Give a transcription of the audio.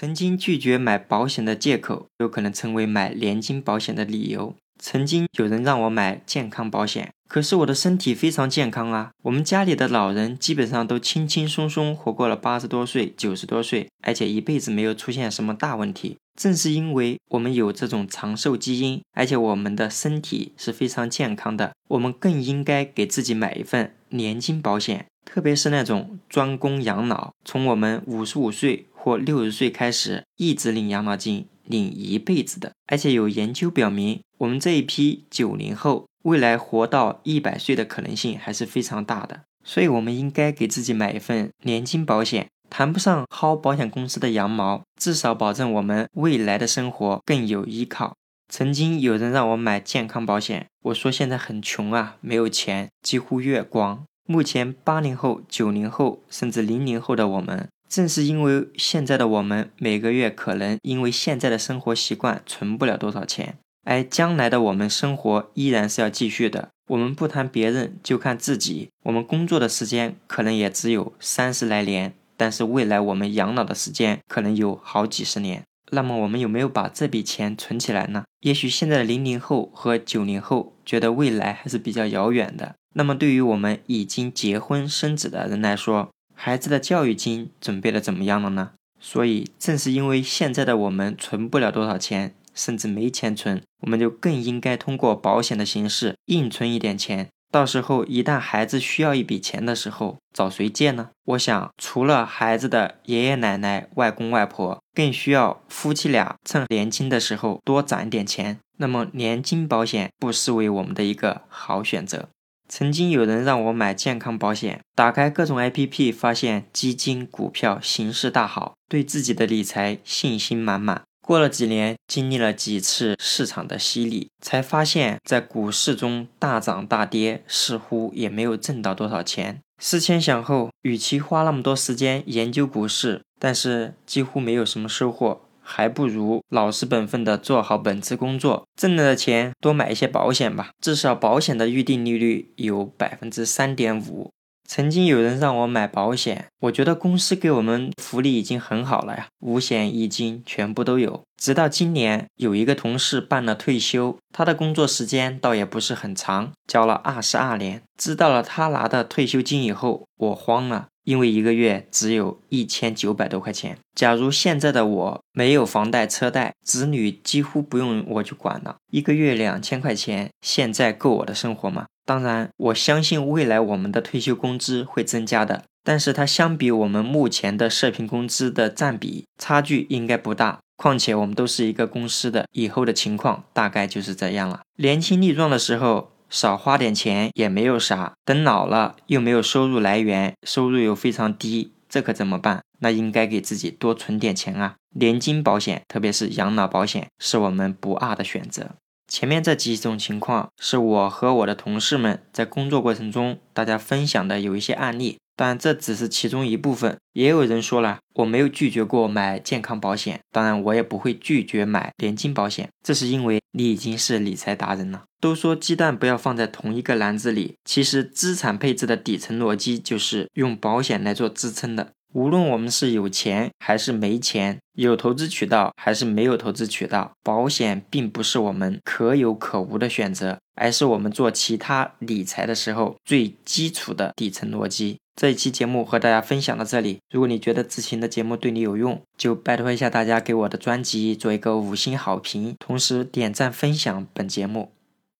曾经拒绝买保险的借口，有可能成为买年金保险的理由。曾经有人让我买健康保险，可是我的身体非常健康啊。我们家里的老人基本上都轻轻松松活过了八十多岁、九十多岁，而且一辈子没有出现什么大问题。正是因为我们有这种长寿基因，而且我们的身体是非常健康的，我们更应该给自己买一份年金保险，特别是那种专供养老，从我们五十五岁过六十岁开始一直领养老金，领一辈子的。而且有研究表明。我们这一批九零后未来活到一百岁的可能性还是非常大的，所以我们应该给自己买一份年金保险，谈不上薅保险公司的羊毛，至少保证我们未来的生活更有依靠。曾经有人让我买健康保险，我说现在很穷啊，没有钱，几乎月光。目前八零后、九零后甚至零零后的我们，正是因为现在的我们每个月可能因为现在的生活习惯存不了多少钱。而将来的我们生活依然是要继续的。我们不谈别人，就看自己。我们工作的时间可能也只有三十来年，但是未来我们养老的时间可能有好几十年。那么我们有没有把这笔钱存起来呢？也许现在的零零后和九零后觉得未来还是比较遥远的。那么对于我们已经结婚生子的人来说，孩子的教育金准备的怎么样了呢？所以正是因为现在的我们存不了多少钱。甚至没钱存，我们就更应该通过保险的形式硬存一点钱。到时候一旦孩子需要一笔钱的时候，找谁借呢？我想，除了孩子的爷爷奶奶、外公外婆，更需要夫妻俩趁年轻的时候多攒点钱。那么，年金保险不失为我们的一个好选择。曾经有人让我买健康保险，打开各种 APP，发现基金、股票形势大好，对自己的理财信心满满。过了几年，经历了几次市场的洗礼，才发现，在股市中大涨大跌，似乎也没有挣到多少钱。思前想后，与其花那么多时间研究股市，但是几乎没有什么收获，还不如老实本分的做好本职工作，挣了的钱多买一些保险吧，至少保险的预定利率有百分之三点五。曾经有人让我买保险，我觉得公司给我们福利已经很好了呀，五险一金全部都有。直到今年，有一个同事办了退休，他的工作时间倒也不是很长，交了二十二年。知道了他拿的退休金以后，我慌了，因为一个月只有一千九百多块钱。假如现在的我没有房贷车贷，子女几乎不用我去管了，一个月两千块钱，现在够我的生活吗？当然，我相信未来我们的退休工资会增加的，但是它相比我们目前的社平工资的占比差距应该不大。况且我们都是一个公司的，以后的情况大概就是这样了。年轻力壮的时候少花点钱也没有啥，等老了又没有收入来源，收入又非常低，这可怎么办？那应该给自己多存点钱啊！年金保险，特别是养老保险，是我们不二的选择。前面这几种情况是我和我的同事们在工作过程中大家分享的有一些案例，但这只是其中一部分。也有人说了，我没有拒绝过买健康保险，当然我也不会拒绝买年金保险，这是因为你已经是理财达人了。都说鸡蛋不要放在同一个篮子里，其实资产配置的底层逻辑就是用保险来做支撑的。无论我们是有钱还是没钱，有投资渠道还是没有投资渠道，保险并不是我们可有可无的选择，而是我们做其他理财的时候最基础的底层逻辑。这一期节目和大家分享到这里，如果你觉得之前的节目对你有用，就拜托一下大家给我的专辑做一个五星好评，同时点赞分享本节目。